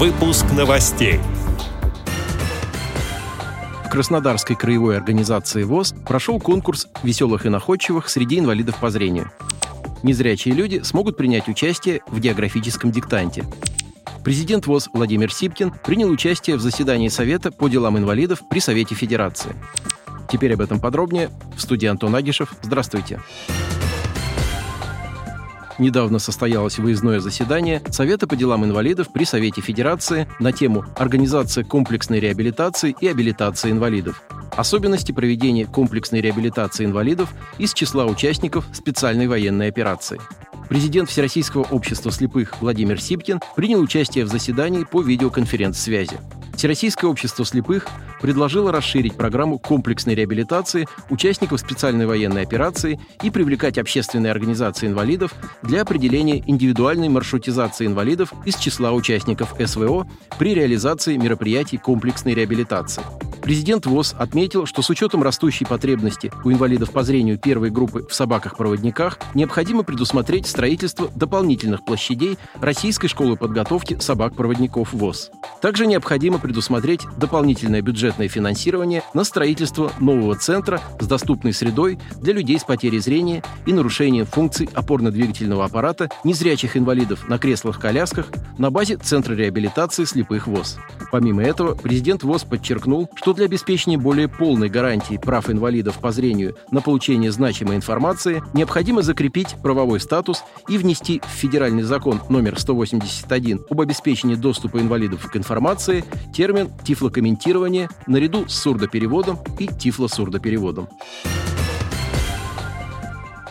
Выпуск новостей. В Краснодарской краевой организации ВОЗ прошел конкурс веселых и находчивых среди инвалидов по зрению. Незрячие люди смогут принять участие в географическом диктанте. Президент ВОЗ Владимир Сипкин принял участие в заседании Совета по делам инвалидов при Совете Федерации. Теперь об этом подробнее. В студии Антон Агишев. Здравствуйте. Недавно состоялось выездное заседание Совета по делам инвалидов при Совете Федерации на тему «Организация комплексной реабилитации и абилитации инвалидов». Особенности проведения комплексной реабилитации инвалидов из числа участников специальной военной операции. Президент Всероссийского общества слепых Владимир Сипкин принял участие в заседании по видеоконференц-связи. Всероссийское общество слепых предложило расширить программу комплексной реабилитации участников специальной военной операции и привлекать общественные организации инвалидов для определения индивидуальной маршрутизации инвалидов из числа участников СВО при реализации мероприятий комплексной реабилитации. Президент ВОЗ отметил, что с учетом растущей потребности у инвалидов по зрению первой группы в собаках-проводниках необходимо предусмотреть строительство дополнительных площадей Российской школы подготовки собак-проводников ВОЗ. Также необходимо предусмотреть дополнительное бюджетное финансирование на строительство нового центра с доступной средой для людей с потерей зрения и нарушением функций опорно-двигательного аппарата незрячих инвалидов на креслах-колясках на базе Центра реабилитации слепых ВОЗ. Помимо этого, президент ВОЗ подчеркнул, что для обеспечения более полной гарантии прав инвалидов по зрению на получение значимой информации необходимо закрепить правовой статус и внести в федеральный закон номер 181 об обеспечении доступа инвалидов к информации термин «тифлокомментирование» наряду с сурдопереводом и тифлосурдопереводом.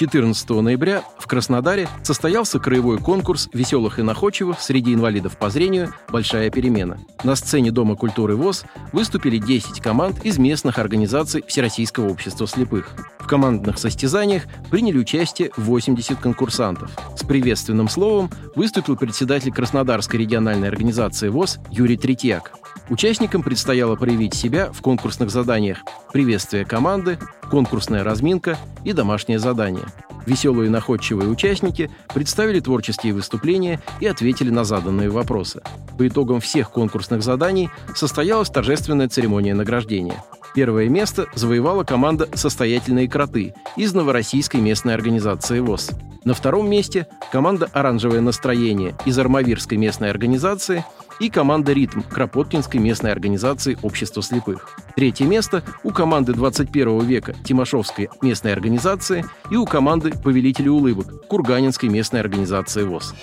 14 ноября в Краснодаре состоялся краевой конкурс веселых и находчивых среди инвалидов по зрению «Большая перемена». На сцене Дома культуры ВОЗ выступили 10 команд из местных организаций Всероссийского общества слепых. В командных состязаниях приняли участие 80 конкурсантов. С приветственным словом выступил председатель Краснодарской региональной организации ВОЗ Юрий Третьяк. Участникам предстояло проявить себя в конкурсных заданиях «Приветствие команды», «Конкурсная разминка» и «Домашнее задание». Веселые и находчивые участники представили творческие выступления и ответили на заданные вопросы. По итогам всех конкурсных заданий состоялась торжественная церемония награждения. Первое место завоевала команда «Состоятельные кроты» из Новороссийской местной организации ВОЗ. На втором месте команда «Оранжевое настроение» из Армавирской местной организации – и команда «Ритм» Кропоткинской местной организации общества слепых. Третье место у команды 21 века Тимошовской местной организации и у команды «Повелители улыбок» Курганинской местной организации ВОЗ.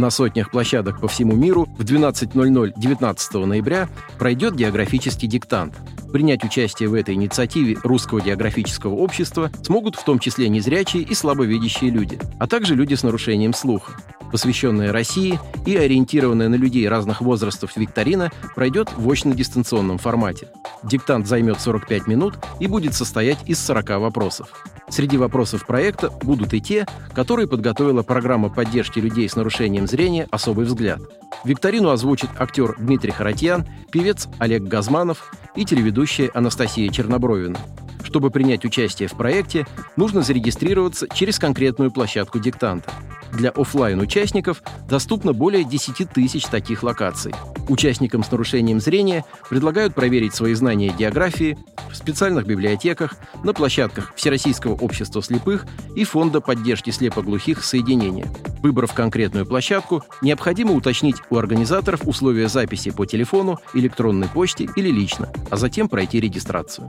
На сотнях площадок по всему миру в 12.00 19 ноября пройдет географический диктант. Принять участие в этой инициативе Русского географического общества смогут в том числе незрячие и слабовидящие люди, а также люди с нарушением слуха посвященная России и ориентированная на людей разных возрастов викторина, пройдет в очно-дистанционном формате. Диктант займет 45 минут и будет состоять из 40 вопросов. Среди вопросов проекта будут и те, которые подготовила программа поддержки людей с нарушением зрения «Особый взгляд». Викторину озвучит актер Дмитрий Харатьян, певец Олег Газманов и телеведущая Анастасия Чернобровина. Чтобы принять участие в проекте, нужно зарегистрироваться через конкретную площадку диктанта. Для офлайн участников доступно более 10 тысяч таких локаций. Участникам с нарушением зрения предлагают проверить свои знания географии в специальных библиотеках, на площадках Всероссийского общества слепых и Фонда поддержки слепоглухих соединения. Выбрав конкретную площадку, необходимо уточнить у организаторов условия записи по телефону, электронной почте или лично, а затем пройти регистрацию.